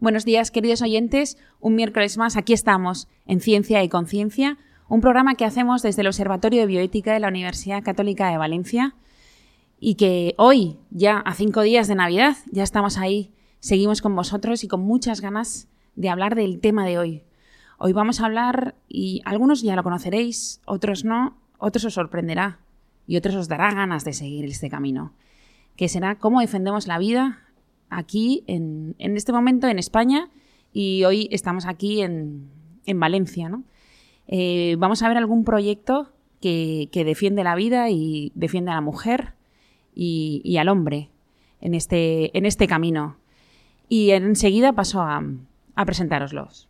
Buenos días, queridos oyentes. Un miércoles más aquí estamos en Ciencia y Conciencia, un programa que hacemos desde el Observatorio de Bioética de la Universidad Católica de Valencia y que hoy, ya a cinco días de Navidad, ya estamos ahí, seguimos con vosotros y con muchas ganas de hablar del tema de hoy. Hoy vamos a hablar, y algunos ya lo conoceréis, otros no, otros os sorprenderá y otros os dará ganas de seguir este camino, que será cómo defendemos la vida aquí, en, este momento, en España, y hoy estamos aquí en, Valencia. ¿no? Eh, vamos a ver algún proyecto que, defiende la vida y defiende a la mujer y, al hombre en este, en este camino. Y enseguida paso a, a presentároslos.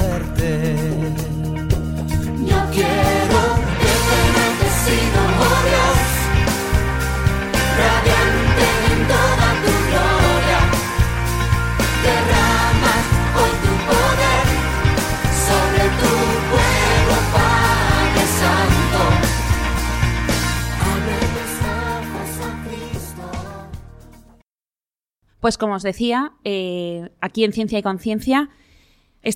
Yo quiero verte sido oh Dios, radiante en toda tu gloria. Derramas hoy tu poder sobre tu pueblo, Padre Santo. Abre los ojos a Cristo. Pues como os decía, eh, aquí en Ciencia y Conciencia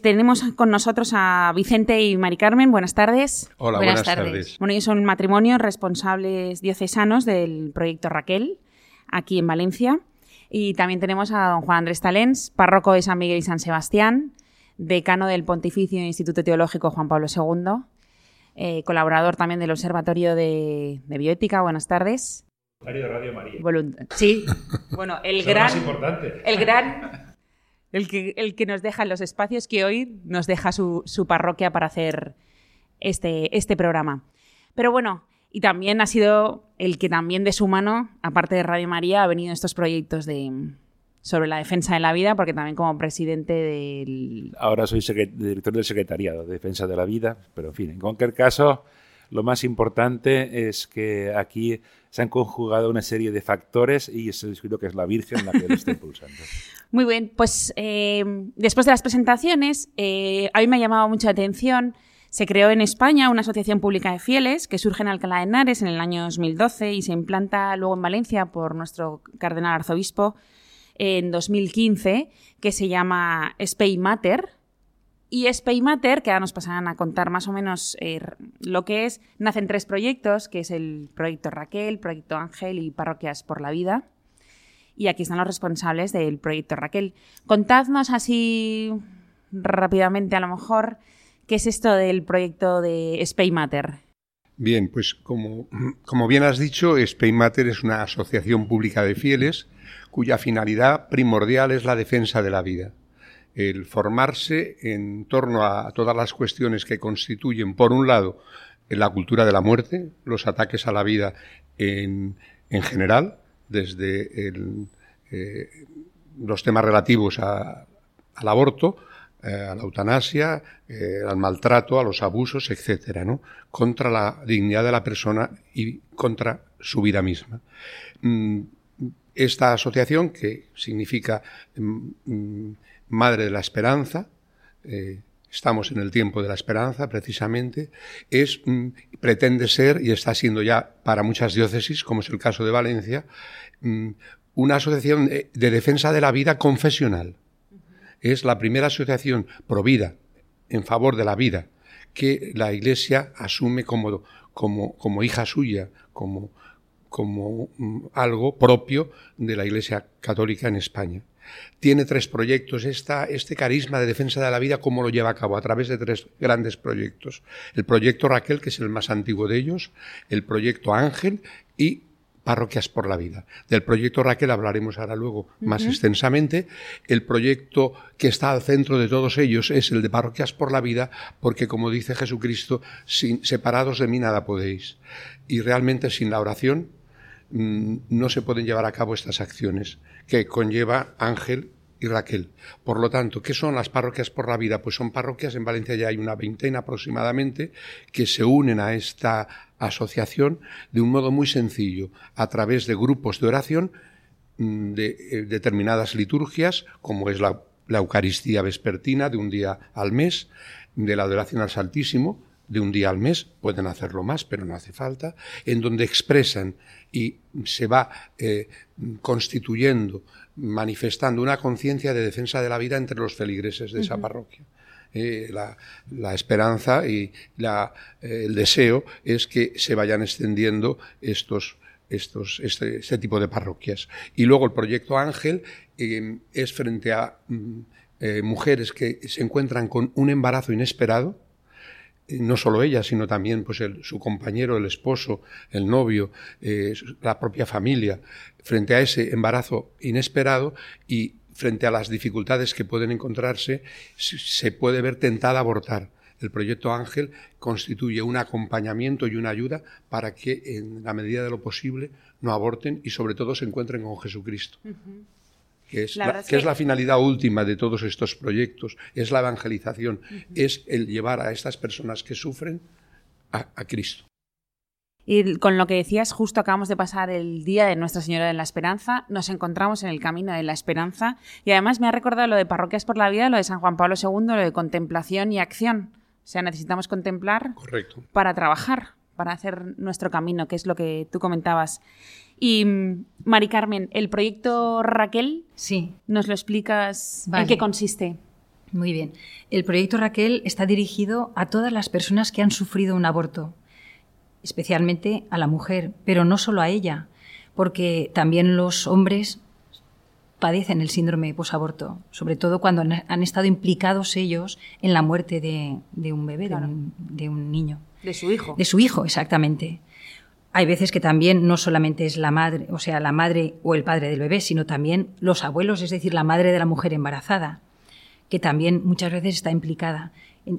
tenemos con nosotros a Vicente y Mari Carmen. Buenas tardes. Hola, buenas, tardes. Bueno, ellos son matrimonios responsables diocesanos del proyecto Raquel, aquí en Valencia. Y también tenemos a don Juan Andrés Talens, párroco de San Miguel y San Sebastián, decano del Pontificio Instituto Teológico Juan Pablo II, eh, colaborador también del Observatorio de, Bioética. Buenas tardes. de Radio María. sí, bueno, el gran... Más importante. El gran el que, el que nos deja los espacios que hoy nos deja su, parroquia para hacer este, este programa. Pero bueno, y también ha sido el que también de su mano, aparte de Radio María, ha venido estos proyectos de, sobre la defensa de la vida, porque también como presidente del... Ahora soy director del Secretariado de Defensa de la Vida, pero en fin, en cualquier caso, lo más importante es que aquí se han conjugado una serie de factores y creo que es la Virgen la que lo está impulsando. Muy bien, pues eh, después de las presentaciones, eh, a mí me ha llamado mucha atención. Se creó en España una asociación pública de fieles que surge en Alcalá de Henares en el año 2012 y se implanta luego en Valencia por nuestro cardenal arzobispo en 2015, que se llama Spey Mater. Y Spey Mater, que ahora nos pasarán a contar más o menos eh, lo que es, nacen tres proyectos, que es el proyecto Raquel, proyecto Ángel y Parroquias por la Vida y aquí están los responsables del proyecto Raquel. Contadnos así rápidamente a lo mejor qué es esto del proyecto de Spaymatter. Bien, pues como, como bien has dicho, Spaymatter es una asociación pública de fieles cuya finalidad primordial es la defensa de la vida. El formarse en torno a todas las cuestiones que constituyen, por un lado, la cultura de la muerte, los ataques a la vida en, en general, desde eh, los temas relativos al aborto, eh, a la eutanasia, eh, al maltrato, a los abusos, etcétera, ¿no? contra la dignidad de la persona y contra su vida misma. Mm, esta asociación, que significa mm, mm, Madre de la Esperanza, estamos en el tiempo de la esperanza, precisamente, es, mm, pretende ser, y está siendo ya para muchas diócesis, como es el caso de Valencia, mm, una asociación de, defensa de la vida confesional. Es la primera asociación pro vida, en favor de la vida, que la Iglesia asume como, como, como hija suya, como, como mm, algo propio de la Iglesia Católica en España. Tiene tres proyectos. Esta, este carisma de defensa de la vida, ¿cómo lo lleva a cabo? A través de tres grandes proyectos. El proyecto Raquel, que es el más antiguo de ellos, el proyecto Ángel y Parroquias por la Vida. Del proyecto Raquel hablaremos ahora luego más extensamente. El proyecto que está al centro de todos ellos es el de Parroquias por la Vida, porque como dice Jesucristo, sin, separados de mí nada podéis. Y realmente sin la oración mm, no se pueden llevar a cabo estas acciones que conlleva Ángel y Raquel. Por lo tanto, ¿qué son las parroquias por la vida? Pues son parroquias, en Valencia ya hay una veintena aproximadamente, que se unen a esta asociación de un modo muy sencillo, a través de grupos de oración mm, de eh, determinadas liturgias, como es la, la Eucaristía vespertina de un día al mes, de la adoración al Santísimo, de un día al mes, pueden hacerlo más, pero no hace falta, en donde expresan y se va eh, constituyendo, manifestando una conciencia de defensa de la vida entre los feligreses de esa parroquia. Eh, la, esperanza y la, eh, el deseo es que se vayan extendiendo estos, estos, este, este tipo de parroquias. Y luego el proyecto Ángel es frente a mm, mujeres que se encuentran con un embarazo inesperado, no solo ella, sino también pues su compañero, el esposo, el novio, eh, la propia familia, frente a ese embarazo inesperado y frente a las dificultades que pueden encontrarse, se puede ver tentada a abortar. El proyecto Ángel constituye un acompañamiento y una ayuda para que, en la medida de lo posible, no aborten y, sobre todo, se encuentren con Jesucristo que es la, que, es la finalidad última de todos estos proyectos, es la evangelización, es el llevar a estas personas que sufren a, Cristo. Y con lo que decías, justo acabamos de pasar el día de Nuestra Señora de la Esperanza, nos encontramos en el camino de la esperanza y además me ha recordado lo de Parroquias por la Vida, lo de San Juan Pablo II, lo de contemplación y acción. O sea, necesitamos contemplar Correcto. para trabajar, para hacer nuestro camino, que es lo que tú comentabas. Y Mari Carmen, el proyecto Raquel, sí. ¿nos lo explicas en qué consiste? Muy bien. El proyecto Raquel está dirigido a todas las personas que han sufrido un aborto, especialmente a la mujer, pero no solo a ella, porque también los hombres padecen el síndrome posaborto, sobre todo cuando han, estado implicados ellos en la muerte de, un bebé, de un niño. De su hijo. De su hijo, exactamente. Hay veces que también no solamente es la madre, o sea, la madre o el padre del bebé, sino también los abuelos, es decir, la madre de la mujer embarazada, que también muchas veces está implicada.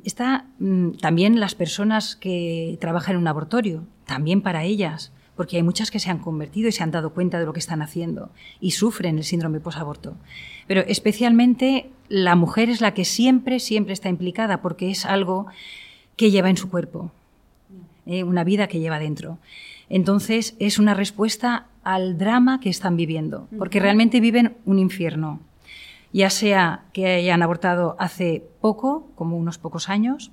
Está mm, también las personas que trabajan en un abortorio, también para ellas, porque hay muchas que se han convertido y se han dado cuenta de lo que están haciendo y sufren el síndrome posaborto. Pero especialmente la mujer es la que siempre, siempre está implicada porque es algo que lleva en su cuerpo, eh, una vida que lleva dentro. Entonces es una respuesta al drama que están viviendo, porque realmente viven un infierno, ya sea que hayan abortado hace poco, como unos pocos años,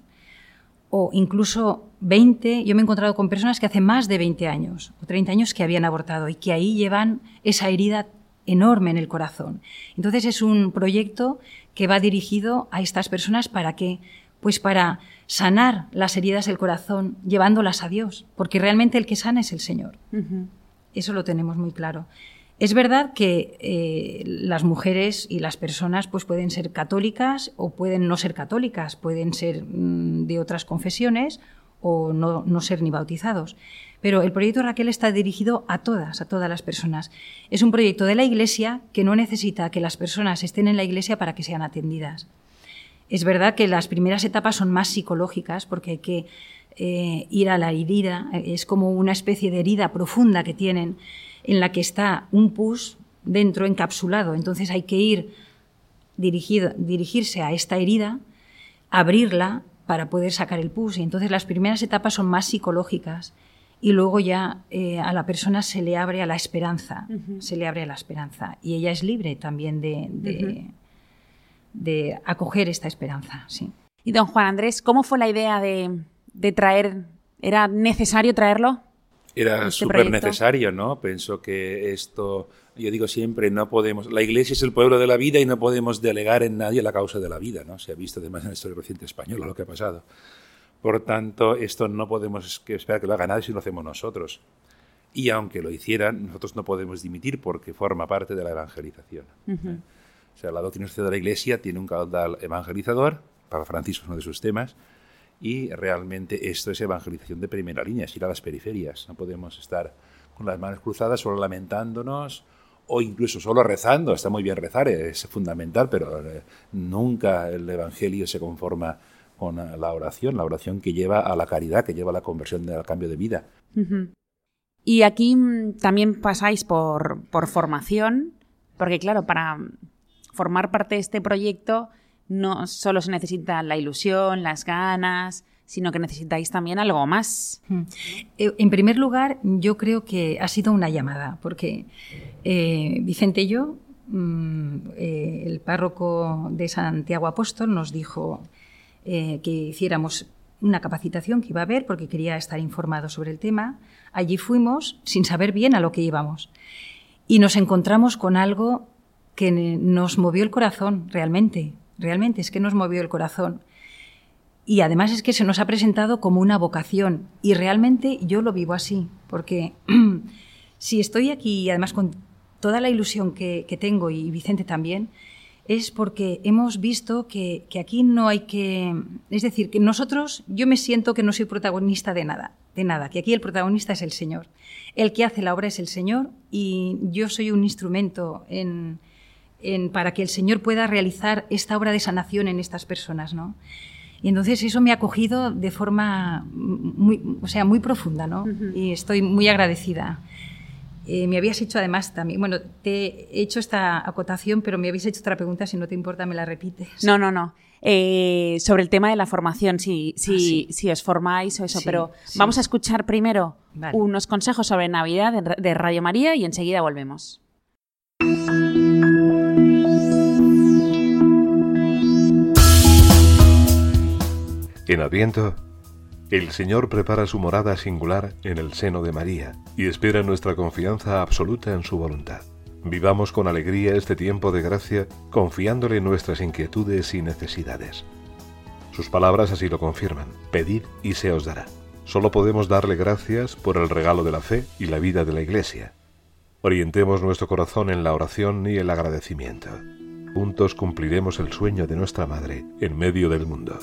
o incluso 20, yo me he encontrado con personas que hace más de 20 años o 30 años que habían abortado y que ahí llevan esa herida enorme en el corazón. Entonces es un proyecto que va dirigido a estas personas para que, pues para sanar las heridas del corazón llevándolas a Dios, porque realmente el que sana es el Señor. Eso lo tenemos muy claro. Es verdad que eh, las mujeres y las personas pues, pueden ser católicas o pueden no ser católicas, pueden ser mm, de otras confesiones o no, no, ser ni bautizados. Pero el proyecto Raquel está dirigido a todas, a todas las personas. Es un proyecto de la Iglesia que no necesita que las personas estén en la Iglesia para que sean atendidas. Es verdad que las primeras etapas son más psicológicas porque hay que eh, ir a la herida, es como una especie de herida profunda que tienen en la que está un pus dentro encapsulado. Entonces hay que ir dirigido, dirigirse a esta herida, abrirla para poder sacar el pus. Y entonces las primeras etapas son más psicológicas y luego ya eh, a la persona se le abre a la esperanza, se le abre a la esperanza. Y ella es libre también de de acoger esta esperanza. Sí. Y don Juan Andrés, ¿cómo fue la idea de, traer? ¿Era necesario traerlo? Era este súper necesario, ¿no? Pienso que esto, yo digo siempre, no podemos, la Iglesia es el pueblo de la vida y no podemos delegar en nadie la causa de la vida, ¿no? Se ha visto además en la historia reciente española lo que ha pasado. Por tanto, esto no podemos esperar que lo haga nadie si lo hacemos nosotros. Y aunque lo hicieran, nosotros no podemos dimitir porque forma parte de la evangelización. ¿eh? O sea, la doctrina social de la Iglesia tiene un caudal evangelizador, Papa Francisco es uno de sus temas, y realmente esto es evangelización de primera línea, es ir a las periferias. No podemos estar con las manos cruzadas solo lamentándonos o incluso solo rezando. Está muy bien rezar, es fundamental, pero eh, nunca el Evangelio se conforma con la oración, la oración que lleva a la caridad, que lleva a la conversión, al cambio de vida. Y aquí mm, también pasáis por, por formación, porque claro, para formar parte de este proyecto no solo se necesita la ilusión, las ganas, sino que necesitáis también algo más. Eh, En primer lugar, yo creo que ha sido una llamada, porque eh, Vicente y yo, mm, eh, el párroco de Santiago Apóstol, nos dijo que hiciéramos una capacitación que iba a haber porque quería estar informado sobre el tema. Allí fuimos sin saber bien a lo que íbamos y nos encontramos con algo que nos movió el corazón, realmente, realmente es que nos movió el corazón. Y además es que se nos ha presentado como una vocación y realmente yo lo vivo así, porque si estoy aquí además con toda la ilusión que, que tengo y Vicente también, es porque hemos visto que, que aquí no hay que... Es decir, que nosotros, yo me siento que no soy protagonista de nada, de nada, que aquí el protagonista es el Señor. El que hace la obra es el Señor y yo soy un instrumento en, en- para que el Señor pueda realizar esta obra de sanación en estas personas, ¿no? Y entonces eso me ha acogido de forma muy, o sea, muy profunda, ¿no? Y estoy muy agradecida. Eh, me habías hecho además también, bueno, te he hecho esta acotación, pero me habéis hecho otra pregunta, si no te importa me la repites. No, no, no. Eh, sobre el tema de la formación, si, si, Ah, sí. si os formáis o eso, Sí, pero sí. vamos a escuchar primero Vale. unos consejos sobre Navidad de, de Radio María y enseguida volvemos. En Adviento, el Señor prepara su morada singular en el seno de María y espera nuestra confianza absoluta en su voluntad. Vivamos con alegría este tiempo de gracia, confiándole nuestras inquietudes y necesidades. Sus palabras así lo confirman. Pedid y se os dará. Solo podemos darle gracias por el regalo de la fe y la vida de la Iglesia. Orientemos nuestro corazón en la oración y el agradecimiento. Juntos cumpliremos el sueño de nuestra Madre en medio del mundo.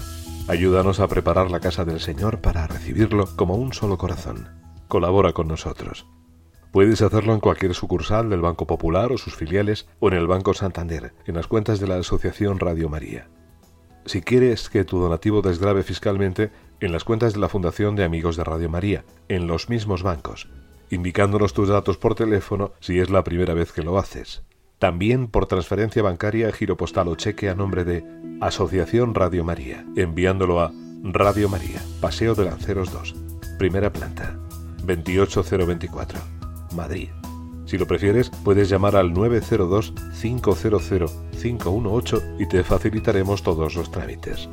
Ayúdanos a preparar la casa del Señor para recibirlo como un solo corazón. Colabora con nosotros. Puedes hacerlo en cualquier sucursal del Banco Popular o sus filiales o en el Banco Santander, en las cuentas de la Asociación Radio María. Si quieres que tu donativo desgrave fiscalmente, en las cuentas de la Fundación de Amigos de Radio María, en los mismos bancos, indicándonos tus datos por teléfono si es la primera vez que lo haces. También por transferencia bancaria, giro postal o cheque a nombre de Asociación Radio María, enviándolo a Radio María, Paseo de Lanceros 2, primera planta, 28024, Madrid. Si lo prefieres, puedes llamar al 902-500-518 y te facilitaremos todos los trámites.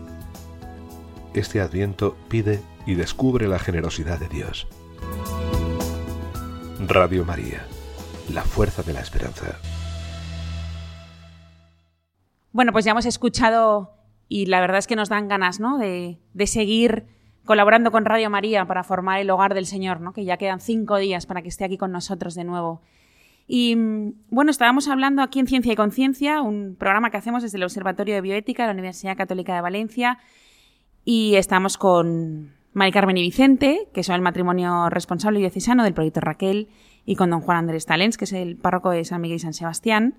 Este adviento pide y descubre la generosidad de Dios. Radio María, la fuerza de la esperanza. Bueno, pues ya hemos escuchado y la verdad es que nos dan ganas, ¿no? De, seguir colaborando con Radio María para formar el hogar del Señor, ¿no? Que ya quedan cinco días para que esté aquí con nosotros de nuevo. Y mm, bueno, estábamos hablando aquí en Ciencia y Conciencia, un programa que hacemos desde el Observatorio de Bioética de la Universidad Católica de Valencia. Y estamos con Mari Carmen y Vicente, que son el matrimonio responsable y diocesano del proyecto Raquel, y con don Juan Andrés Talens, que es el párroco de San Miguel y San Sebastián,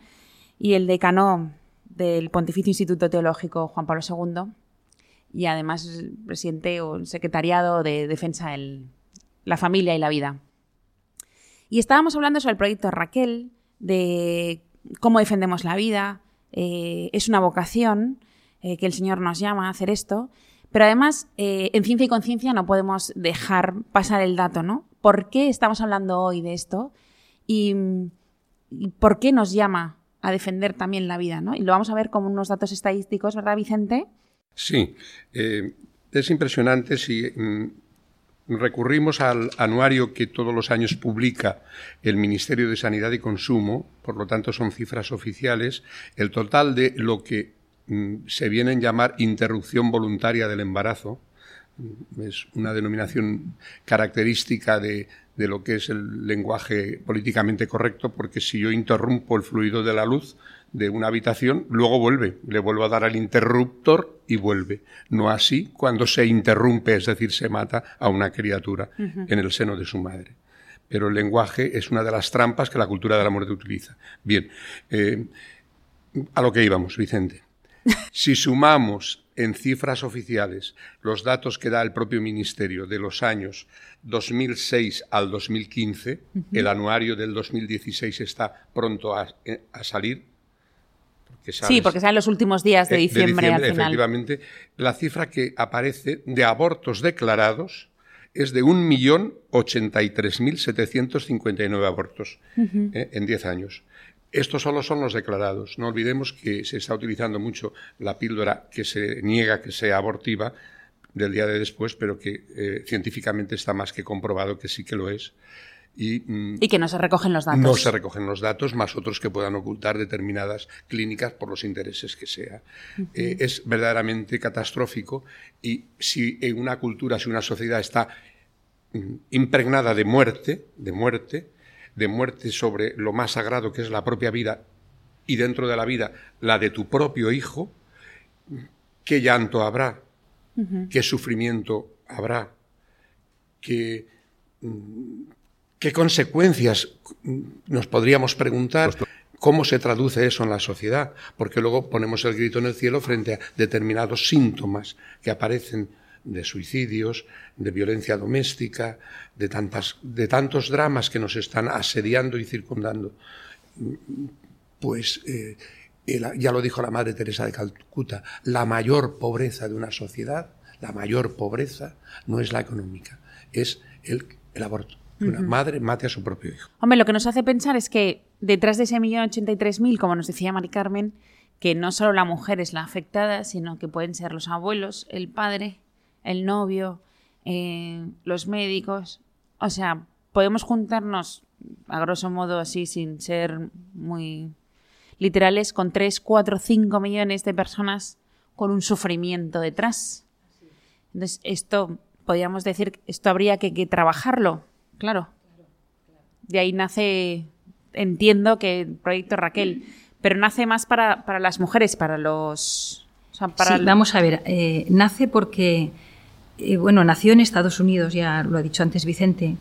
y el decano del Pontificio Instituto Teológico Juan Pablo II, y además es presidente o secretariado de Defensa de la Familia y la Vida. Y estábamos hablando sobre el proyecto Raquel, de cómo defendemos la vida, eh, es una vocación eh, que el Señor nos llama a hacer esto, pero además eh, en Ciencia y Conciencia no podemos dejar pasar el dato, ¿no? ¿Por qué estamos hablando hoy de esto? Y por qué nos llama a defender también la vida, ¿no? Y lo vamos a ver como unos datos estadísticos, ¿verdad, Vicente? Sí, eh, es impresionante si mm, recurrimos al anuario que todos los años publica el Ministerio de Sanidad y Consumo, por lo tanto son cifras oficiales, el total de lo que mm, se viene a llamar interrupción voluntaria del embarazo, mm, es una denominación característica de, de lo que es el lenguaje políticamente correcto, porque si yo interrumpo el fluido de la luz, de una habitación, luego vuelve, le vuelvo a dar al interruptor y vuelve. No así cuando se interrumpe, es decir, se mata a una criatura en el seno de su madre. Pero el lenguaje es una de las trampas que la cultura de la muerte utiliza. Bien, eh, a lo que íbamos, Vicente. Si sumamos en cifras oficiales los datos que da el propio Ministerio de los años 2006 al 2015, el anuario del 2016 está pronto a salir, sí, porque salen los últimos días de eh, diciembre, al final. Efectivamente, la cifra que aparece de abortos declarados es de 1.083.759 abortos eh, en 10 años. Estos solo son los declarados. No olvidemos que se está utilizando mucho la píldora que se niega que sea abortiva del día de después, pero que eh, científicamente está más que comprobado que sí que lo es. Mm, y, que no se recogen los datos. No se recogen los datos, más otros que puedan ocultar determinadas clínicas por los intereses que sea. Eh, es verdaderamente catastrófico y si en una cultura, si una sociedad está mm, impregnada de muerte, de muerte, de muerte sobre lo más sagrado que es la propia vida y dentro de la vida la de tu propio hijo, qué llanto habrá, qué sufrimiento habrá, qué ¿Qué consecuencias nos podríamos preguntar? ¿Cómo se traduce eso en la sociedad? Porque luego ponemos el grito en el cielo frente a determinados síntomas que aparecen de suicidios, de violencia doméstica, de, tantas, de tantos dramas que nos están asediando y circundando. Pues eh, ya lo dijo la Madre Teresa de Calcuta, la mayor pobreza de una sociedad, la mayor pobreza no es la económica, es el aborto que una madre mate a su propio hijo. Hombre, lo que nos hace pensar es que detrás de ese millón ochenta y tres mil, como nos decía Mari Carmen, que no solo la mujer es la afectada, sino que pueden ser los abuelos, el padre, el novio, eh, los médicos. O sea, podemos juntarnos, a grosso modo así, sin ser muy literales, con 3, 4, 5 millones de personas con un sufrimiento detrás. Entonces, esto, podríamos decir, esto habría que trabajarlo claro. De ahí nace, entiendo que el proyecto Raquel, pero nace más para, las mujeres, para los... para vamos a ver, eh, nace porque, eh, bueno, nació en Estados Unidos, ya lo ha dicho antes Vicente.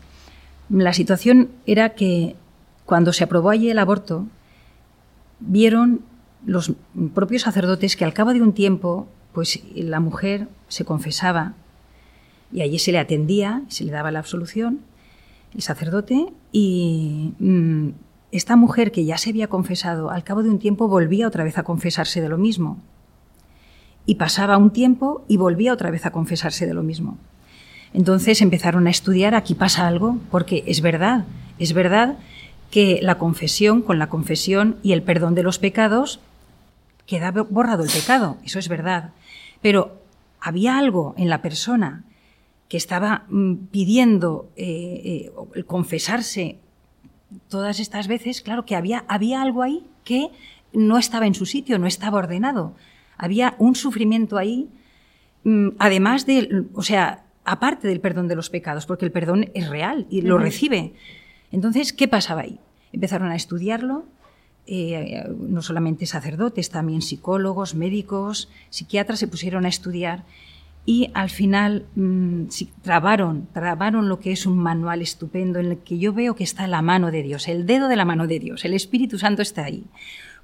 La situación era que cuando se aprobó allí el aborto, vieron los propios sacerdotes que al cabo de un tiempo, pues la mujer se confesaba y allí se le atendía, se le daba la absolución el sacerdote, y mm, esta mujer que ya se había confesado, al cabo de un tiempo volvía otra vez a confesarse de lo mismo. Y pasaba un tiempo y volvía otra vez a confesarse de lo mismo. Entonces empezaron a estudiar, aquí pasa algo, porque es verdad, es verdad que la confesión, con la confesión y el perdón de los pecados, queda borrado el pecado, eso es verdad. Pero había algo en la persona que estaba mm, pidiendo eh, eh, confesarse todas estas veces, claro que había, había algo ahí que no estaba en su sitio, no estaba ordenado. Había un sufrimiento ahí, mm, además de, o sea, aparte del perdón de los pecados, porque el perdón es real y lo recibe. Entonces, ¿qué pasaba ahí? Empezaron a estudiarlo, eh, no solamente sacerdotes, también psicólogos, médicos, psiquiatras se pusieron a estudiar y al final mm, trabaron, trabaron lo que es un manual estupendo en el que yo veo que está la mano de Dios, el dedo de la mano de Dios, el Espíritu Santo está ahí,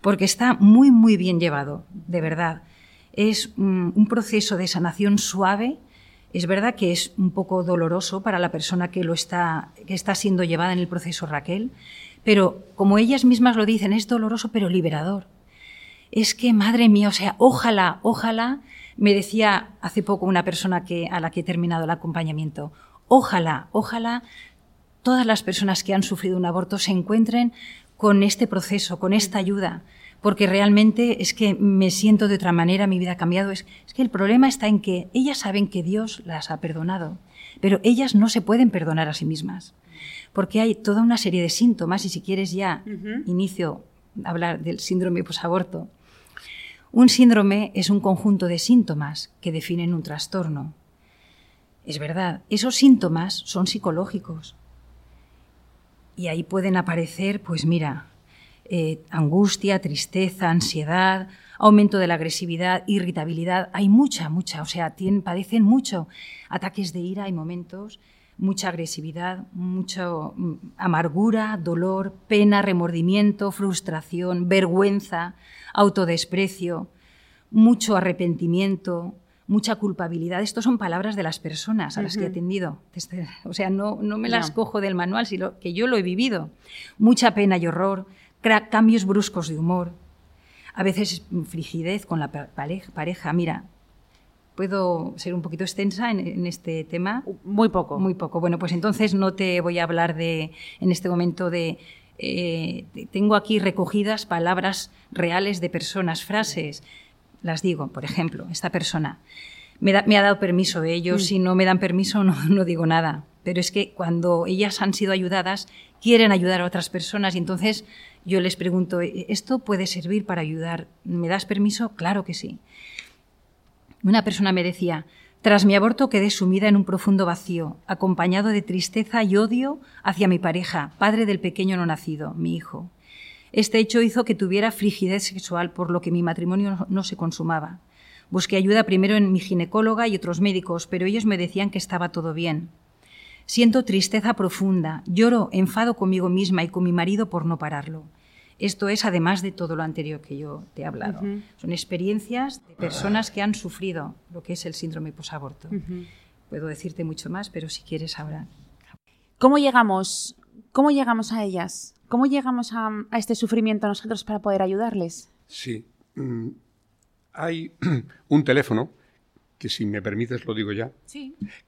porque está muy, muy bien llevado, de verdad. Es mm, un proceso de sanación suave, es verdad que es un poco doloroso para la persona que lo está, que está siendo llevada en el proceso Raquel, pero como ellas mismas lo dicen, es doloroso pero liberador. Es que, madre mía, o sea, ojalá, ojalá me decía hace poco una persona que, a la que he terminado el acompañamiento, ojalá, ojalá todas las personas que han sufrido un aborto se encuentren con este proceso, con esta ayuda, porque realmente es que me siento de otra manera, mi vida ha cambiado. Es, es que el problema está en que ellas saben que Dios las ha perdonado, pero ellas no se pueden perdonar a sí mismas, porque hay toda una serie de síntomas, y si quieres ya inicio a hablar del síndrome posaborto. Un síndrome es un conjunto de síntomas que definen un trastorno. Es verdad, esos síntomas son psicológicos. Y ahí pueden aparecer, pues mira, eh, angustia, tristeza, ansiedad, aumento de la agresividad, irritabilidad. Hay mucha, mucha, o sea, padecen mucho ataques de ira, hay momentos, mucha agresividad, mucha mm, amargura, dolor, pena, remordimiento, frustración, vergüenza, autodesprecio, mucho arrepentimiento, mucha culpabilidad. Estos son palabras de las personas a las que he atendido. Este, o sea, no, no me las cojo del manual, sino que yo lo he vivido. Mucha pena y horror, cambios bruscos de humor, a veces frigidez con la pareja. Mira, ¿puedo ser un poquito extensa en, este tema? Muy poco. Muy poco. Bueno, pues entonces no te voy a hablar de, en este momento de... Eh, tengo aquí recogidas palabras reales de personas, frases. Las digo, por ejemplo, esta persona me, ha dado permiso ellos, mm. si no me dan permiso no, no digo nada. Pero es que cuando ellas han sido ayudadas, quieren ayudar a otras personas y entonces yo les pregunto, ¿E-, ¿esto puede servir para ayudar? ¿Me das permiso? Claro que sí. Una persona me decía, tras mi aborto quedé sumida en un profundo vacío, acompañado de tristeza y odio hacia mi pareja, padre del pequeño no nacido, mi hijo. Este hecho hizo que tuviera frigidez sexual, por lo que mi matrimonio no se consumaba. Busqué ayuda primero en mi ginecóloga y otros médicos, pero ellos me decían que estaba todo bien. Siento tristeza profunda, lloro, enfado conmigo misma y con mi marido por no pararlo. Esto es además de todo lo anterior que yo te he hablado. Son experiencias de personas que han sufrido lo que es el síndrome posaborto. Puedo decirte mucho más, pero si quieres ahora. ¿Cómo llegamos, cómo llegamos a ellas? ¿Cómo llegamos a, este sufrimiento nosotros para poder ayudarles? Sí. Mm, hay un teléfono que si me permites lo digo ya,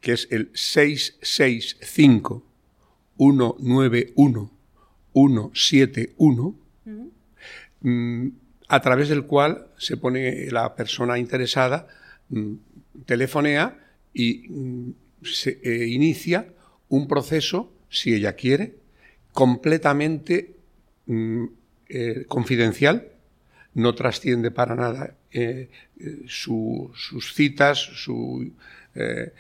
que es el 665 191 171, mm, a través del cual se pone la persona interesada, mm, telefonea y mm, se eh, inicia un proceso, si ella quiere, completamente eh, confidencial, no trasciende para nada eh, sus citas, su, eh,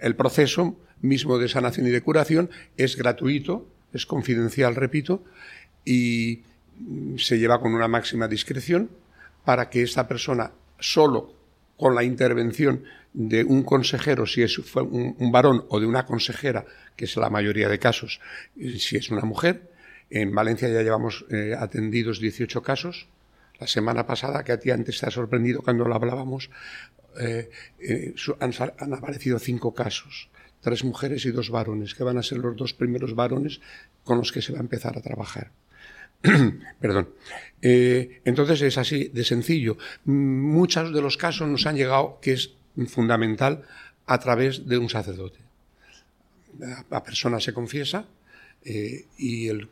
el proceso mismo de sanación y de curación. Es gratuito, es confidencial, repito, y se lleva con una máxima discreción para que esta persona solo con la intervención de un consejero, si es un, varón, o de una consejera, que es la mayoría de casos, si es una mujer. En Valencia ya llevamos eh, atendidos 18 casos, la semana pasada, que a ti antes te ha sorprendido cuando lo hablábamos, eh, eh, han, aparecido cinco casos, tres mujeres y dos varones, que van a ser los dos primeros varones con los que se va a empezar a trabajar. Perdón. Entonces es así de sencillo. Muchos de los casos nos han llegado, que es fundamental, a través de un sacerdote. La persona se confiesa, eh, y, el,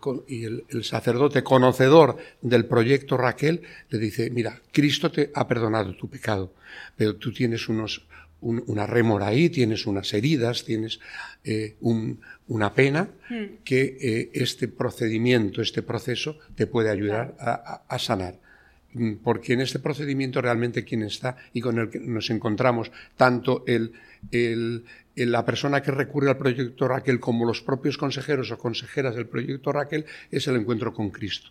sacerdote conocedor del proyecto Raquel le dice, mira, Cristo te ha perdonado tu pecado, pero tú tienes unos, una rémora ahí, tienes unas heridas, tienes eh, una pena hmm. que eh, este procedimiento, este proceso te puede ayudar a, sanar mm, porque en este procedimiento realmente quien está y con el que nos encontramos, tanto la persona que recurre al proyecto Raquel, como los propios consejeros o consejeras del proyecto Raquel, es el encuentro con Cristo.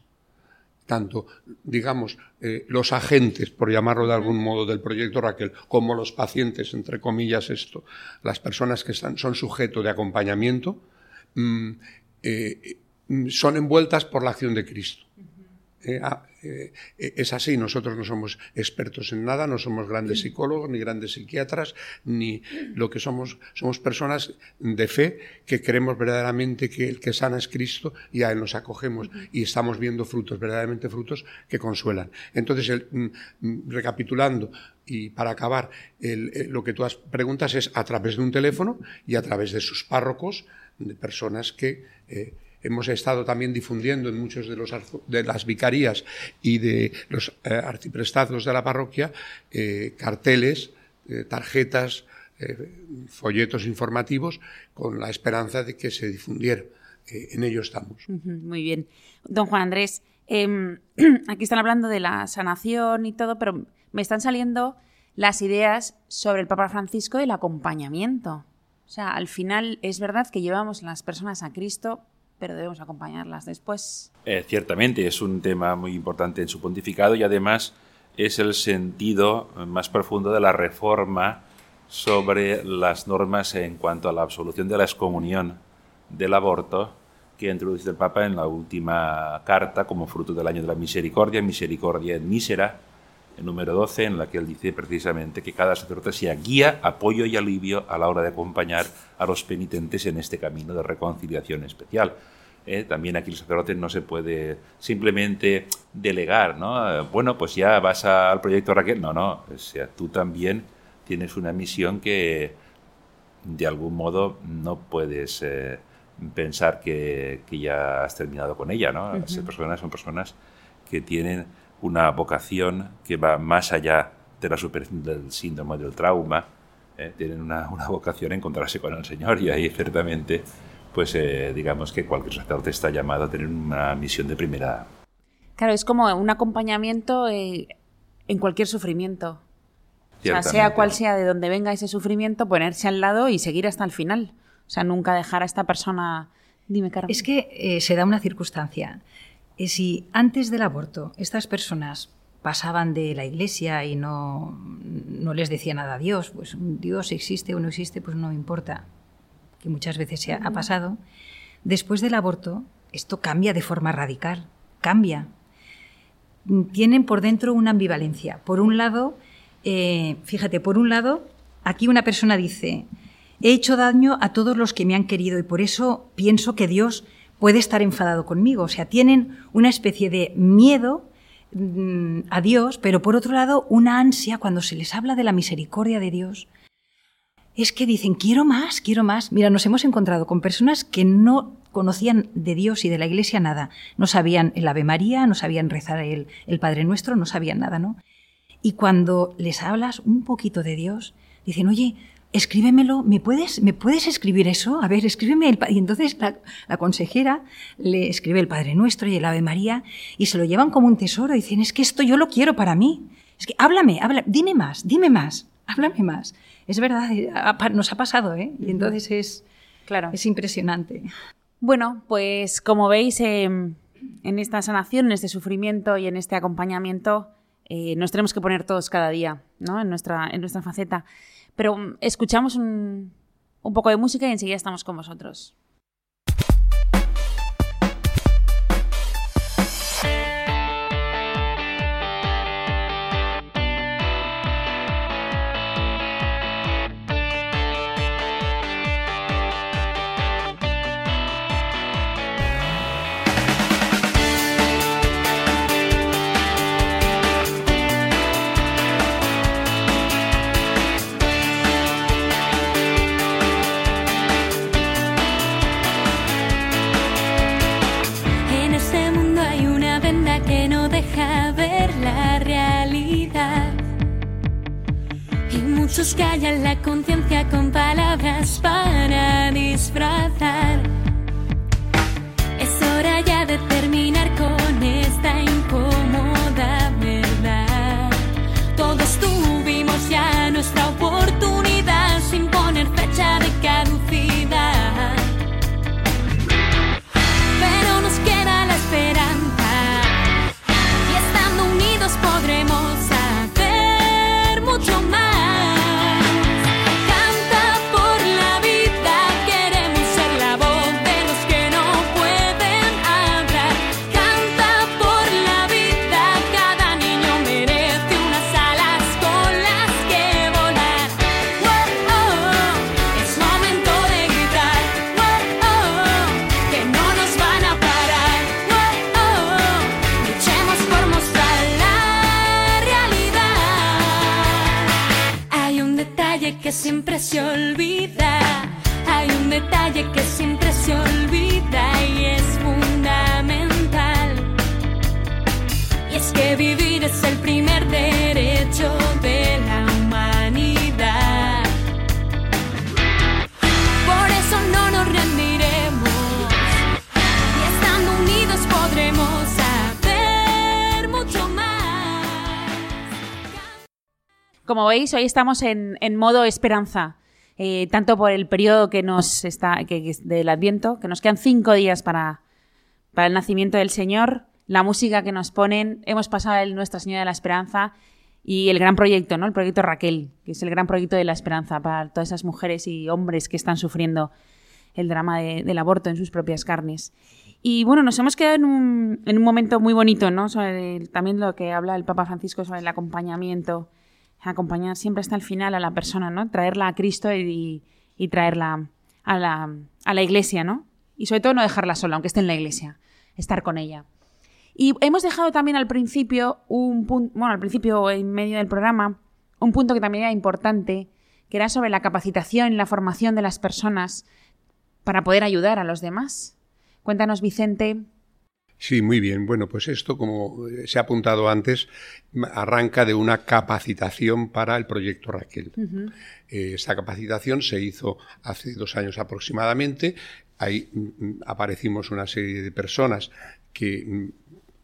Tanto, digamos, eh, los agentes, por llamarlo de algún modo, del proyecto Raquel, como los pacientes, entre comillas, esto, las personas que son sujeto de acompañamiento, mm, eh, mm, son envueltas por la acción de Cristo. Eh, ah, eh, es así, nosotros no somos expertos en nada, no somos grandes psicólogos, ni grandes psiquiatras, ni lo que somos, somos personas de fe que creemos verdaderamente que el que sana es Cristo y a Él nos acogemos y estamos viendo frutos, verdaderamente frutos que consuelan. Entonces, mm, mm, recapitulando y para acabar, eh, lo que tú has, preguntas es a través de un teléfono y a través de sus párrocos, de personas que hemos estado también difundiendo en muchos de, los, de las vicarías y de los eh, arciprestados de la parroquia eh, carteles, eh, tarjetas, eh, folletos informativos con la esperanza de que se difundiera. en ello estamos. Muy bien. Don Juan Andrés, em, aquí están hablando de la sanación y todo, pero me están saliendo las ideas sobre el Papa Francisco y el acompañamiento. O sea, al final es verdad que llevamos las personas a Cristo, pero debemos acompañarlas después. Eh, ciertamente es un tema muy importante en su pontificado y además es el sentido más profundo de la reforma sobre las normas en cuanto a la absolución de la excomunión del aborto que ha introducido el Papa en la última carta como fruto del año de la misericordia, misericordia en mísera, el número 12, en la que él dice precisamente que cada sacerdote sea guía, apoyo y alivio a la hora de acompañar a los penitentes en este camino de reconciliación especial. ¿eh? también aquí el sacerdote no se puede simplemente delegar, ¿no? Bueno, pues ya vas al proyecto Raquel. No, no, o sea, tú también tienes una misión que de algún modo no puedes eh, pensar que, ya has terminado con ella, ¿no? Esas personas son personas que tienen una vocación que va más allá de la superación del síndrome del trauma, ¿eh? tienen una, vocación a encontrarse con el Señor y ahí ciertamente, pues eh, digamos que cualquier sacerdote está llamado a tener una misión de primera. Claro, es como un acompañamiento eh, en cualquier sufrimiento. O sea, sea cual sea de donde venga ese sufrimiento, ponerse al lado y seguir hasta el final. O sea, nunca dejar a esta persona... Dime, Carmen. Es que se da una circunstancia si antes del aborto estas personas pasaban de la iglesia y no, no les decía nada a Dios, pues Dios existe o no existe, pues no importa, que muchas veces se ha, pasado, después del aborto esto cambia de forma radical, cambia. Tienen por dentro una ambivalencia. Por un lado, eh, fíjate, por un lado, aquí una persona dice, he hecho daño a todos los que me han querido y por eso pienso que Dios puede estar enfadado conmigo. O sea, tienen una especie de miedo mm, a Dios, pero por otro lado una ansia cuando se les habla de la misericordia de Dios. Es que dicen, quiero más, quiero más. Mira, nos hemos encontrado con personas que no conocían de Dios y de la Iglesia nada. No sabían el Ave María, no sabían rezar el, el Padre Nuestro, no sabían nada, ¿no? Y cuando les hablas un poquito de Dios, dicen, oye, escríbemelo, ¿me puedes, ¿me puedes escribir eso? A ver, escríbeme el... Y entonces la, consejera le escribe el Padre Nuestro y el Ave María y se lo llevan como un tesoro y dicen, es que esto yo lo quiero para mí. Es que háblame, háblame, dime más, dime más, háblame más. Es verdad, eh, nos ha pasado, ¿eh? Y entonces es, claro. es impresionante. Bueno, pues como veis, em, en esta sanación, en este sufrimiento y en este acompañamiento, eh, nos tenemos que poner todos cada día, ¿no? En nuestra, en nuestra faceta. Pero mm, escuchamos un, un poco de música y enseguida estamos con vosotros. Siempre se olvida. Hay un detalle que siempre Como veis, hoy estamos en, modo esperanza. eh, tanto por el periodo que nos está, que, del Adviento, que nos quedan cinco días para, el nacimiento del Señor, la música que nos ponen, hemos pasado el Nuestra Señora de la Esperanza y el gran proyecto, ¿no? El proyecto Raquel, que es el gran proyecto de la esperanza para todas esas mujeres y hombres que están sufriendo el drama de- del aborto en sus propias carnes. Y bueno, nos hemos quedado en un, en un momento muy bonito, ¿no? También lo que habla el Papa Francisco sobre el acompañamiento, acompañar siempre hasta el final a la persona, ¿no? Traerla a Cristo y, traerla a la, a la iglesia, ¿no? Y sobre todo no dejarla sola, aunque esté en la iglesia, estar con ella. Y hemos dejado también al principio un punto, bueno, al principio en medio del programa, un punto que también era importante, que era sobre la capacitación y la formación de las personas para poder ayudar a los demás. Cuéntanos, Vicente. Sí, muy bien. Bueno, pues esto, como eh, se ha apuntado antes, arranca de una capacitación para el proyecto Raquel. Eh, Esta capacitación se hizo hace dos años aproximadamente. Ahí aparecimos una serie de personas que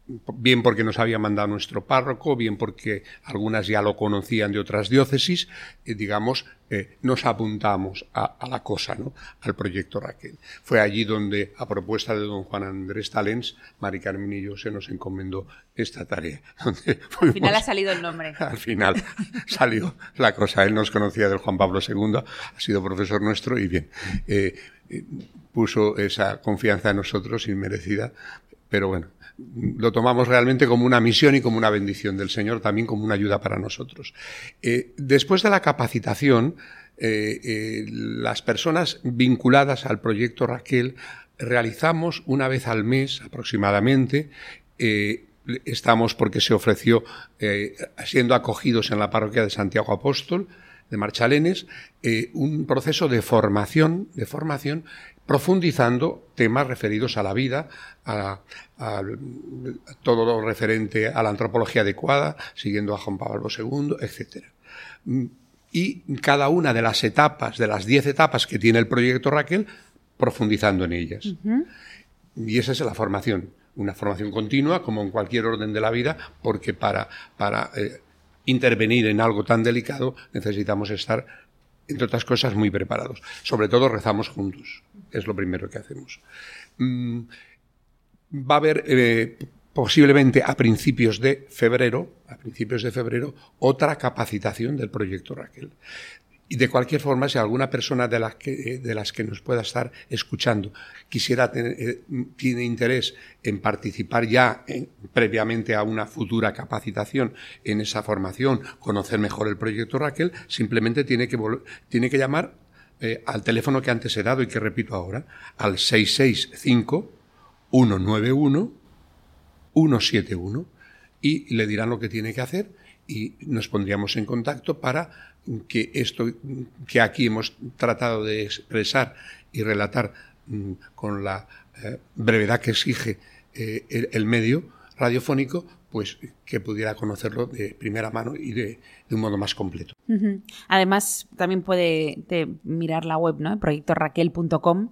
bien porque nos había mandado nuestro párroco, bien porque algunas ya lo conocían de otras diócesis, eh, digamos, eh, nos apuntamos a, a la cosa, ¿no? al proyecto Raquel. Fue allí donde, a propuesta de don Juan Andrés Talens, Mari Carmen y yo se nos encomendó esta tarea. donde Al final ha salido el nombre. al final salió la cosa. Él nos conocía del Juan Pablo II, ha sido profesor nuestro y bien, eh, puso esa confianza en nosotros inmerecida, pero bueno, lo tomamos realmente como una misión y como una bendición del Señor, también como una ayuda para nosotros. Eh, después de la capacitación, eh, eh, las personas vinculadas al proyecto Raquel realizamos una vez al mes aproximadamente estamos porque se ofreció siendo acogidos en la parroquia de Santiago Apóstol de Marchalenes un proceso de formación de formación profundizando temas referidos a la vida a, a- a todo lo referente a la antropología adecuada siguiendo a Juan Pablo II etcétera y cada una de las etapas, de las diez etapas que tiene el proyecto Raquel, profundizando en ellas. Y esa es la formación, una formación continua, como en cualquier orden de la vida, porque para, para eh, intervenir en algo tan delicado necesitamos estar, entre otras cosas, muy preparados. Sobre todo rezamos juntos, es lo primero que hacemos. Mm, va a haber eh, posiblemente a principios de febrero, a principios de febrero, otra capacitación del proyecto Raquel. Y de cualquier forma, si alguna persona de las que, de las que nos pueda estar escuchando quisiera tener, eh, tiene interés en participar ya en- previamente a una futura capacitación en esa formación, conocer mejor el proyecto Raquel, simplemente tiene que, tiene que llamar eh, al teléfono que antes he dado y que repito ahora, al 665 191 171 y le dirán lo que tiene que hacer y nos pondríamos en contacto para que esto que aquí hemos tratado de expresar y relatar mm, con la eh, brevedad que exige eh, el, el medio radiofónico, pues que pudiera conocerlo de primera mano y de, de un modo más completo. Además, también puede te- mirar la web, ¿no? proyectoraquel.com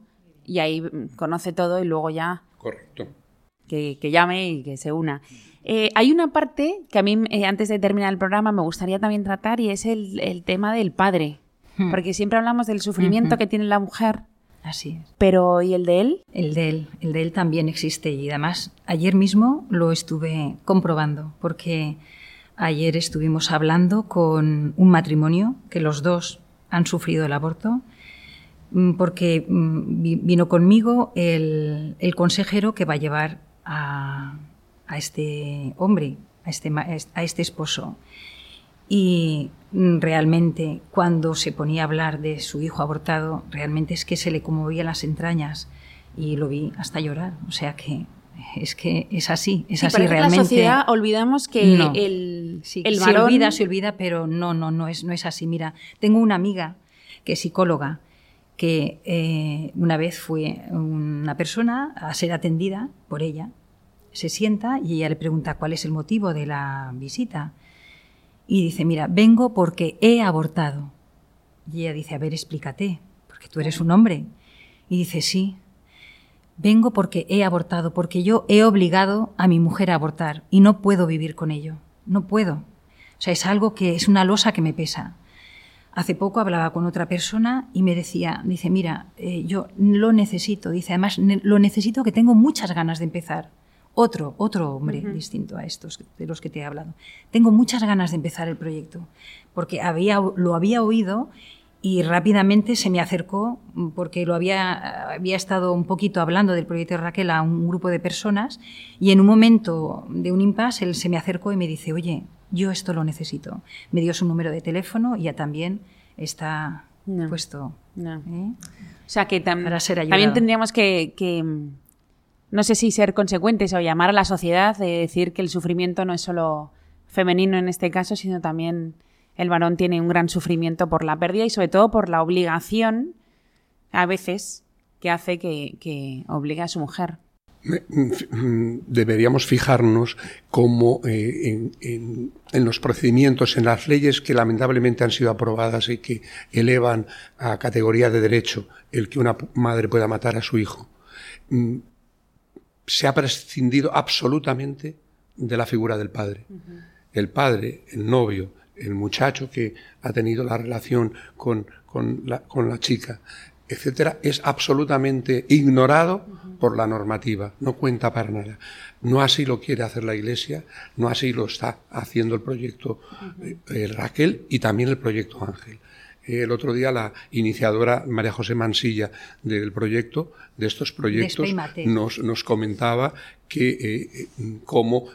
y ahí mm, conoce todo y luego ya Correcto. Que, que llame y que se una. Eh, hay una parte que a mí, eh, antes de terminar el programa, me gustaría también tratar y es el, el tema del padre. Hmm. Porque siempre hablamos del sufrimiento Ujú. que tiene la mujer, Así es. pero ¿y el de él? El de él, el de él también existe y además ayer mismo lo estuve comprobando porque ayer estuvimos hablando con un matrimonio que los dos han sufrido el aborto mm, porque mm, vi- vino conmigo el, el consejero que va a llevar a, a este hombre, a este, a este esposo. Y realmente cuando se ponía a hablar de su hijo abortado, realmente es que se le conmovían las entrañas y lo vi hasta llorar. O sea que es que es así, es Sí, así realmente. la sociedad olvidamos que No. el, Sí, el se varón... olvida, se olvida, pero no, no, no es, no es así. Mira, tengo una amiga que es psicóloga que eh, una vez fue una persona a ser atendida por ella, se sienta y ella le pregunta cuál es el motivo de la visita. Y dice, mira, vengo porque he abortado. Y ella dice, a ver, explícate, porque tú eres un hombre. Y dice, sí, vengo porque he abortado, porque yo he obligado a mi mujer a abortar y no puedo vivir con ello, no puedo. O sea, es algo que es una losa que me pesa. Hace poco hablaba con otra persona y me decía, dice, mira, eh, yo lo necesito, dice, además lo necesito que tengo muchas ganas de empezar. Otro, otro hombre distinto a estos de los que te he hablado. Tengo muchas ganas de empezar el proyecto, porque había, lo había oído y rápidamente se me acercó, porque lo había, había estado un poquito hablando del proyecto de Raquel a un grupo de personas, y en un momento de un impasse él se me acercó y me dice, oye, yo esto lo necesito. Me dio su número de teléfono y ya también está puesto. ¿eh? O sea que también tendríamos que, no sé si ser consecuentes o llamar a la sociedad de decir que el sufrimiento no es solo femenino en este caso, sino también el varón tiene un gran sufrimiento por la pérdida y sobre todo por la obligación, a veces, que hace que, que obliga a su mujer. Deberíamos fijarnos como eh, en, los procedimientos, en las leyes que lamentablemente han sido aprobadas y que elevan a categoría de derecho el que una madre pueda matar a su hijo. Mm, se ha prescindido absolutamente de la figura del padre. El padre, el novio, el muchacho que ha tenido la relación con, la, con la, chica, etcétera, es absolutamente ignorado por la normativa, no cuenta para nada. No así lo quiere hacer la Iglesia, no así lo está haciendo el proyecto eh, Raquel y también el proyecto Ángel. El otro día la iniciadora María José Mansilla del proyecto, de estos proyectos, nos, nos, comentaba que eh, eh, cómo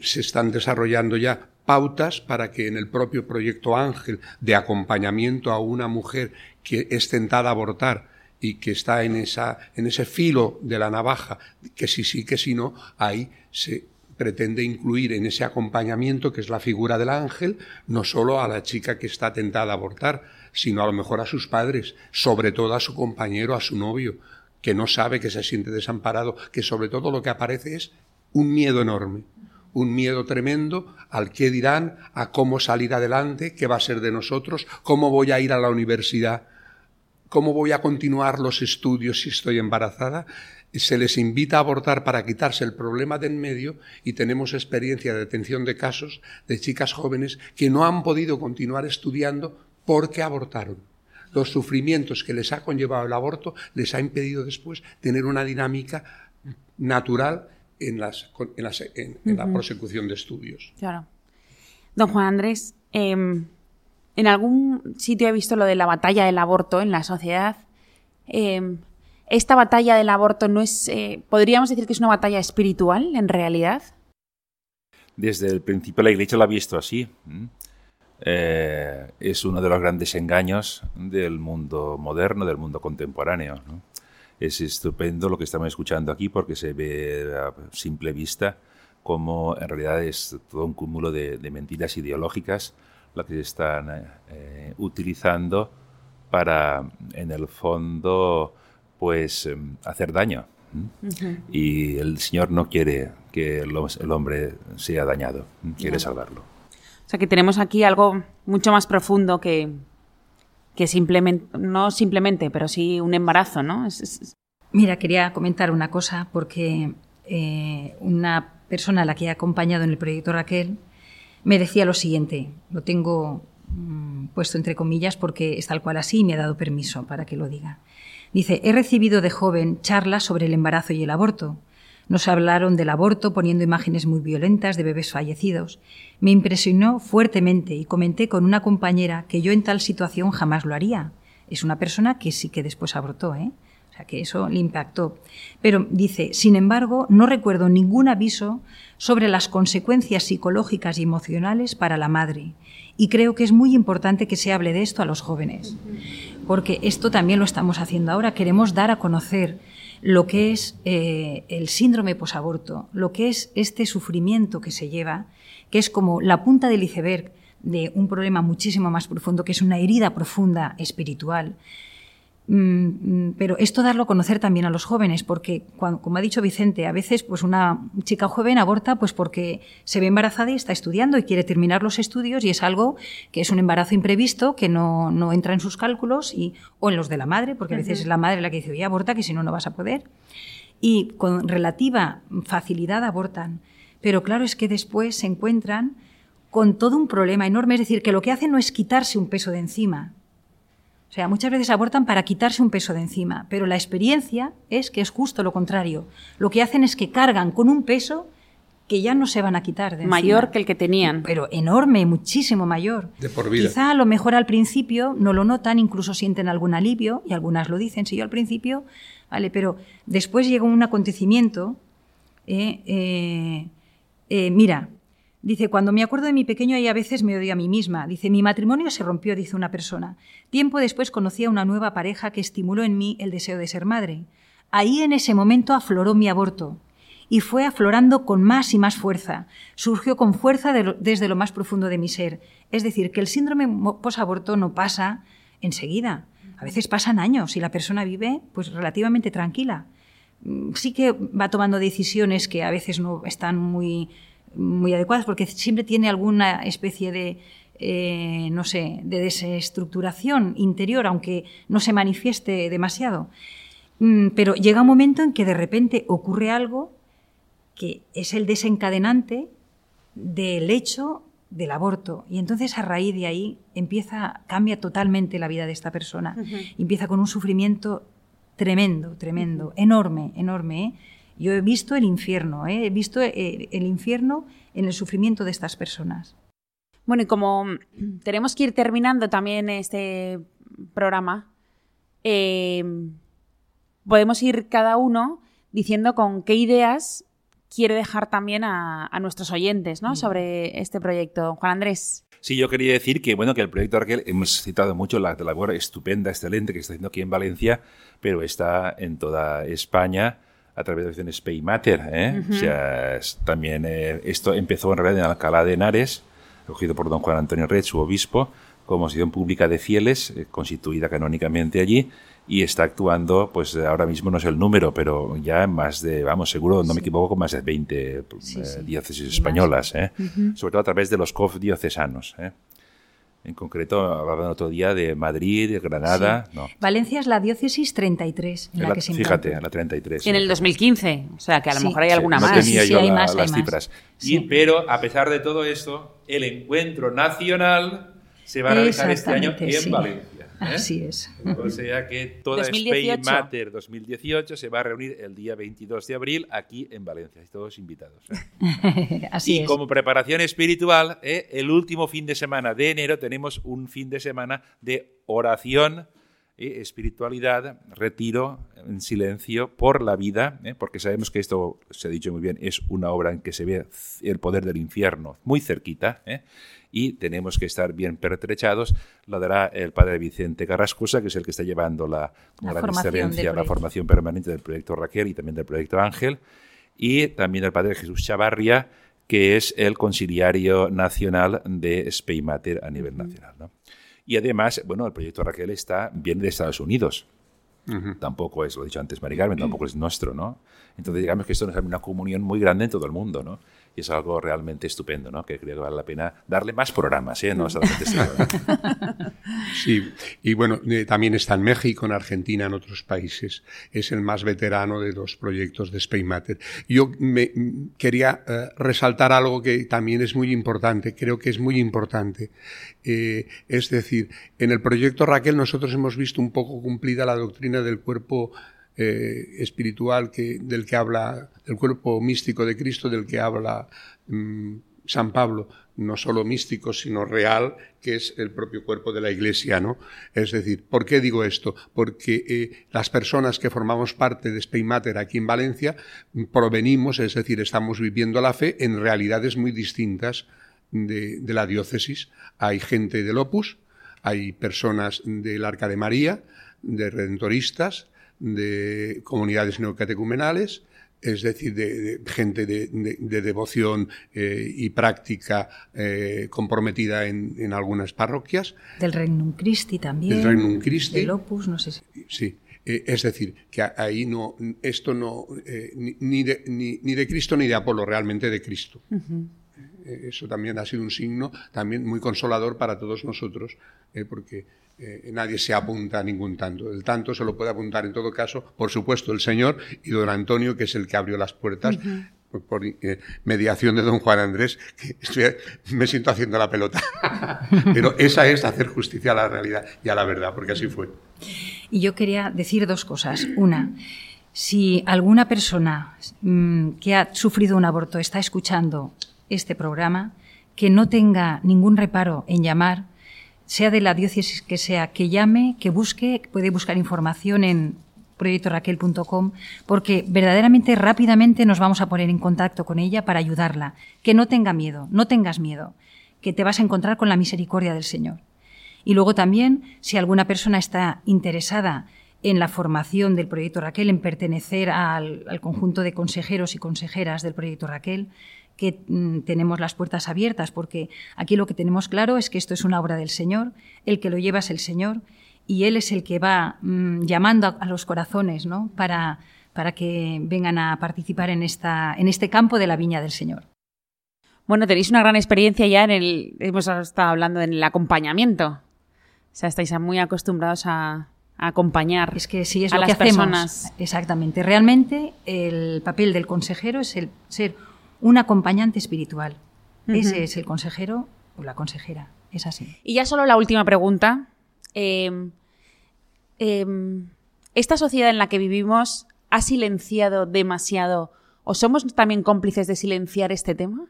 se están desarrollando ya pautas para que en el propio proyecto Ángel de acompañamiento a una mujer que es tentada a abortar y que está en, esa, en ese filo de la navaja, que si sí, que si no, ahí se pretende incluir en ese acompañamiento, que es la figura del ángel, no solo a la chica que está tentada a abortar, sino a lo mejor a sus padres, sobre todo a su compañero, a su novio, que no sabe, que se siente desamparado, que sobre todo lo que aparece es un miedo enorme un miedo tremendo al qué dirán, a cómo salir adelante, qué va a ser de nosotros, cómo voy a ir a la universidad, cómo voy a continuar los estudios si estoy embarazada. Se les invita a abortar para quitarse el problema de en medio y tenemos experiencia de detención de casos de chicas jóvenes que no han podido continuar estudiando porque abortaron. Los sufrimientos que les ha conllevado el aborto les ha impedido después tener una dinámica natural en, las, en, la prosecución de estudios. Claro. Don Juan Andrés, em, en algún sitio he visto lo de la batalla del aborto en la sociedad. Em, ¿Esta batalla del aborto no es, eh, podríamos decir que es una batalla espiritual en realidad? Desde el principio la Iglesia lo ha visto así. Eh, es uno de los grandes engaños del mundo moderno, del mundo contemporáneo. es estupendo lo que estamos escuchando aquí porque se ve a simple vista como en realidad es todo un cúmulo de, mentiras ideológicas lo que se están eh, utilizando para, en el fondo, pues em, hacer daño. Y el Señor no quiere que el, hombre sea dañado, quiere salvarlo. O sea que tenemos aquí algo mucho más profundo que, que simplemente, no simplemente, pero sí un embarazo, ¿no? Mira, quería comentar una cosa porque eh, una persona a la que he acompañado en el proyecto Raquel me decía lo siguiente, lo tengo mm, puesto entre comillas porque es tal cual así y me ha dado permiso para que lo diga. Dice, he recibido de joven charlas sobre el embarazo y el aborto. Nos hablaron del aborto poniendo imágenes muy violentas de bebés fallecidos. Me impresionó fuertemente y comenté con una compañera que yo en tal situación jamás lo haría. Es una persona que sí que después abortó, ¿eh? O sea que eso le impactó. Pero dice, sin embargo, no recuerdo ningún aviso sobre las consecuencias psicológicas y emocionales para la madre. Y creo que es muy importante que se hable de esto a los jóvenes. Porque esto también lo estamos haciendo ahora. Queremos dar a conocer lo que es eh, el síndrome posaborto, lo que es este sufrimiento que se lleva, que es como la punta del iceberg de un problema muchísimo más profundo, que es una herida profunda espiritual. Mm, mm, pero esto darlo a conocer también a los jóvenes, porque, como ha dicho Vicente, a veces pues una chica joven aborta pues porque se ve embarazada y está estudiando y quiere terminar los estudios y es algo que es un embarazo imprevisto, que no, no entra en sus cálculos y, o en los de la madre, porque a veces es la madre la que dice, oye, aborta, que si no, no vas a poder. Y con relativa facilidad abortan. Pero claro es que después se encuentran con todo un problema enorme. Es decir, que lo que hacen no es quitarse un peso de encima. O sea, muchas veces abortan para quitarse un peso de encima, pero la experiencia es que es justo lo contrario. Lo que hacen es que cargan con un peso que ya no se van a quitar de Mayor encima. que el que tenían. Pero enorme, muchísimo mayor. De por vida. Quizá a lo mejor al principio no lo notan, incluso sienten algún alivio, y algunas lo dicen, si yo al principio, vale, pero después llega un acontecimiento, eh, eh, eh, mira, dice, cuando me acuerdo de mi pequeño y a veces me odio a mí misma, dice, mi matrimonio se rompió, dice una persona. Tiempo después conocí a una nueva pareja que estimuló en mí el deseo de ser madre. Ahí en ese momento afloró mi aborto y fue aflorando con más y más fuerza. Surgió con fuerza desde lo más profundo de mi ser. Es decir, que el síndrome posaborto no pasa enseguida. A veces pasan años y la persona vive pues relativamente tranquila. Mm, Sí que va tomando decisiones que a veces no están muy, muy adecuadas porque siempre tiene alguna especie de, eh, no sé, de desestructuración interior, aunque no se manifieste demasiado. Mm, Pero llega un momento en que de repente ocurre algo que es el desencadenante del hecho del aborto. Y entonces a raíz de ahí empieza, cambia totalmente la vida de esta persona. Empieza con un sufrimiento tremendo, tremendo, enorme, enorme. ¿eh? Yo he visto el infierno, ¿eh? he visto eh, el infierno en el sufrimiento de estas personas. Bueno, y como tenemos que ir terminando también este programa, eh, podemos ir cada uno diciendo con qué ideas quiere dejar también a, a nuestros oyentes ¿no? sobre este proyecto. Juan Andrés. Sí, yo quería decir que, bueno, que el proyecto Raquel, hemos citado mucho la labor estupenda, excelente que está haciendo aquí en Valencia, pero está en toda España a través de la Spay Mater. ¿eh? O sea, es también eh, esto empezó en realidad en Alcalá de Henares, cogido por don Juan Antonio Red, su obispo, como asociación pública de fieles, eh, constituida canónicamente allí, y está actuando, pues ahora mismo no sé el número, pero ya más de, vamos, seguro, no me equivoco, más de 20 Sí, eh, sí. diócesis españolas, ¿eh? sobre todo a través de los COF diocesanos. En concreto, hablaban otro día de Madrid, de Granada, no. Valencia es la diócesis 33 en la, la- que se fíjate, encuentra. la 33. En el 2015, o sea que a lo Sí. mejor hay Sí, alguna no más. tenía Sí, sí, yo hay la- más, hay las más. cifras. Sí. Y, pero, a pesar de todo esto, el encuentro nacional se va a realizar este año en sí. Valencia. ¿Eh? Así es. O sea que toda 2018. Spain Mater 2018 se va a reunir el día 22 de abril aquí en Valencia. Todos invitados. ¿eh? Así y es. como preparación espiritual, ¿eh? el último fin de semana de enero tenemos un fin de semana de oración, ¿eh? espiritualidad, retiro en silencio por la vida, ¿eh? porque sabemos que esto, se ha dicho muy bien, es una obra en que se ve el poder del infierno muy cerquita. ¿eh? Y tenemos que estar bien pertrechados. Lo dará el padre Vicente Carrascosa, que es el que está llevando la, La gran formación la formación permanente del proyecto Raquel y también del proyecto Ángel y también el padre Jesús Chavarria, que es el conciliario nacional de Speymater a nivel nacional. ¿no? Y además, bueno, el proyecto Raquel está, viene de Estados Unidos. Tampoco es, lo he dicho antes, Mari Carmen, tampoco es nuestro, ¿no? Entonces, digamos que esto nos da una comunión muy grande en todo el mundo, ¿no? Y es algo realmente estupendo, ¿no? Que creo que vale la pena darle más programas, ¿eh? No solamente este programa. Sí, y bueno, eh, también está en México, en Argentina, en otros países. Es el más veterano de los proyectos de Spain Matter. Yo me, mm, quería eh, resaltar algo que también es muy importante, creo que es muy importante. Eh, es decir, en el proyecto Raquel nosotros hemos visto un poco cumplida la doctrina del cuerpo eh, espiritual que, del que habla, del cuerpo místico de Cristo del que habla mm, San Pablo, no solo místico, sino real, que es el propio cuerpo de la Iglesia, ¿no? Es decir, ¿por qué digo esto? Porque eh, las personas que formamos parte de Spain Matter aquí en Valencia mm, provenimos, es decir, estamos viviendo la fe en realidades muy distintas de, de la diócesis. Hay gente del Opus, hay personas del Arca de María, de redentoristas, de comunidades neocatecumenales, es decir, de, de gente de, de- de devoción eh, y práctica eh, comprometida en, en algunas parroquias. Del Regnum Christi también. Del Regnum Christi. Del Opus, no sé si. Sí, eh, es decir, que ahí no, esto no, ni, ni de, ni, ni de Cristo ni de Apolo, realmente de Cristo. Eso también ha sido un signo también muy consolador para todos nosotros, porque eh, nadie se apunta a ningún tanto. El tanto se lo puede apuntar en todo caso, por supuesto, el Señor y don Antonio, que es el que abrió las puertas por eh, mediación de don Juan Andrés, que estoy- me siento haciendo la pelota. Pero esa es hacer justicia a la realidad y a la verdad, porque así fue. Y yo quería decir dos cosas. Una, si alguna persona mm, que ha sufrido un aborto está escuchando este programa, que no tenga ningún reparo en llamar, sea de la diócesis que sea, que llame, que busque, puede buscar información en proyectoraquel.com, porque verdaderamente rápidamente nos vamos a poner en contacto con ella para ayudarla. Que no tenga miedo, no tengas miedo, que te vas a encontrar con la misericordia del Señor. Y luego también, si alguna persona está interesada en la formación del proyecto Raquel, en pertenecer al, al conjunto de consejeros y consejeras del proyecto Raquel, que mm, tenemos las puertas abiertas, porque aquí lo que tenemos claro es que esto es una obra del Señor, el que lo lleva es el Señor, y Él es el que va mm, llamando a, a los corazones ¿no? para, para que vengan a participar en, esta, en este campo de la viña del Señor. Bueno, tenéis una gran experiencia ya en el. Hemos estado hablando en el acompañamiento. O sea, estáis muy acostumbrados a, a acompañar Es que sí, es a lo las que hacemos. personas. Exactamente. Realmente el papel del consejero es el ser un acompañante espiritual. Ese es el consejero o la consejera. Es así. Y ya solo la última pregunta. Eh, eh, ¿Esta sociedad en la que vivimos ha silenciado demasiado o somos también cómplices de silenciar este tema?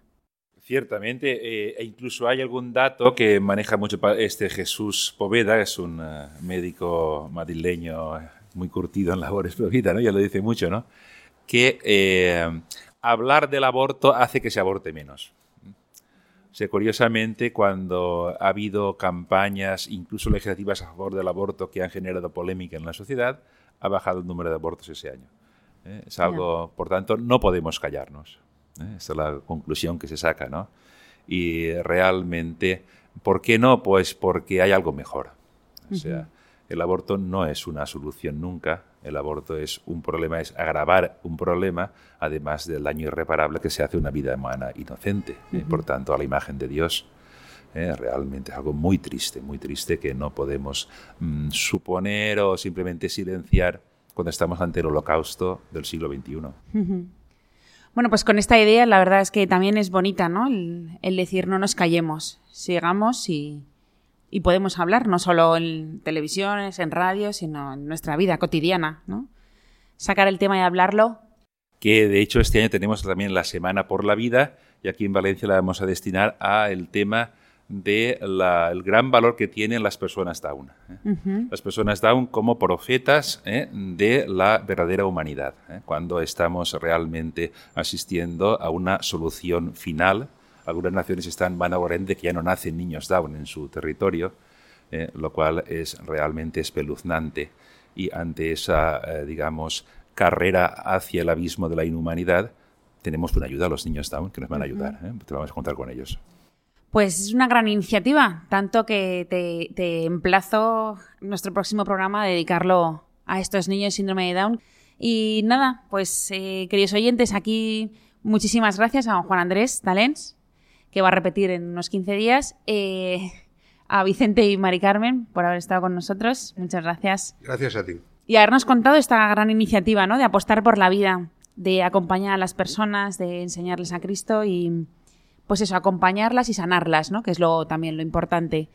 Ciertamente, eh, e incluso hay algún dato que maneja mucho este Jesús Poveda, que es un eh, médico madrileño eh, muy curtido en labores pro vida, ¿no? Ya lo dice mucho, ¿no? Que eh, hablar del aborto hace que se aborte menos. O sea, curiosamente, cuando ha habido campañas, incluso legislativas a favor del aborto, que han generado polémica en la sociedad, ha bajado el número de abortos ese año. ¿eh? Es algo, por tanto, no podemos callarnos. ¿eh? Esta es la conclusión que se saca, ¿no? Y realmente, ¿por qué no? Pues porque hay algo mejor. O sea, el aborto no es una solución nunca. El aborto es un problema, es agravar un problema, además del daño irreparable que se hace a una vida humana inocente. ¿eh? Por tanto, a la imagen de Dios. ¿eh? Realmente es algo muy triste, muy triste que no podemos mm, suponer o simplemente silenciar cuando estamos ante el holocausto del siglo XXI. Bueno, pues con esta idea la verdad es que también es bonita, ¿no? El, el decir no nos callemos, sigamos y, y podemos hablar, no solo en televisiones, en radio, sino en nuestra vida cotidiana, ¿no? Sacar el tema y hablarlo. que de hecho este año tenemos también la Semana por la Vida y aquí en Valencia la vamos a destinar a el tema del gran valor que tienen las personas Down. ¿eh? Las personas Down como profetas ¿eh? de la verdadera humanidad, ¿eh? cuando estamos realmente asistiendo a una solución final. Algunas naciones están vanagloriando de que ya no nacen niños Down en su territorio, ¿eh? lo cual es realmente espeluznante. Y ante esa, eh, digamos, carrera hacia el abismo de la inhumanidad, tenemos una ayuda a los niños Down que nos van a ayudar. ¿eh? Te vamos a contar con ellos. Pues es una gran iniciativa, tanto que te, te emplazo nuestro próximo programa a dedicarlo a estos niños síndrome de Down. Y nada, pues eh, queridos oyentes, aquí muchísimas gracias a don Juan Andrés Talens, que va a repetir en unos 15 días, eh, a Vicente y Mari Carmen por haber estado con nosotros. Muchas gracias. Gracias a ti. Y habernos contado esta gran iniciativa, ¿no? De apostar por la vida, de acompañar a las personas, de enseñarles a Cristo y, pues eso, acompañarlas y sanarlas, ¿no? Que es lo, también lo importante.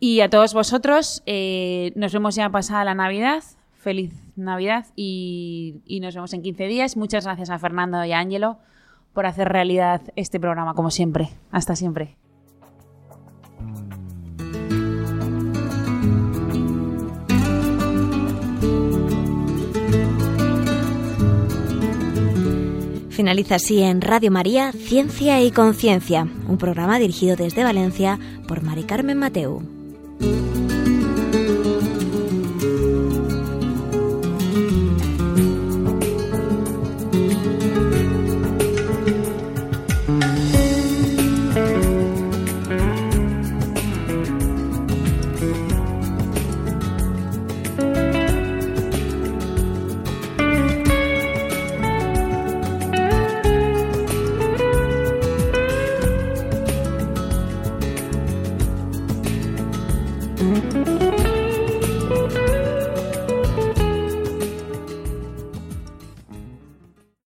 Y a todos vosotros, eh, nos vemos ya pasada la Navidad. Feliz Navidad y, y nos vemos en 15 días. Muchas gracias a Fernando y a Ángelo por hacer realidad este programa, como siempre. Hasta siempre. Finaliza así en Radio María Ciencia y Conciencia, un programa dirigido desde Valencia por Mari Carmen Mateu.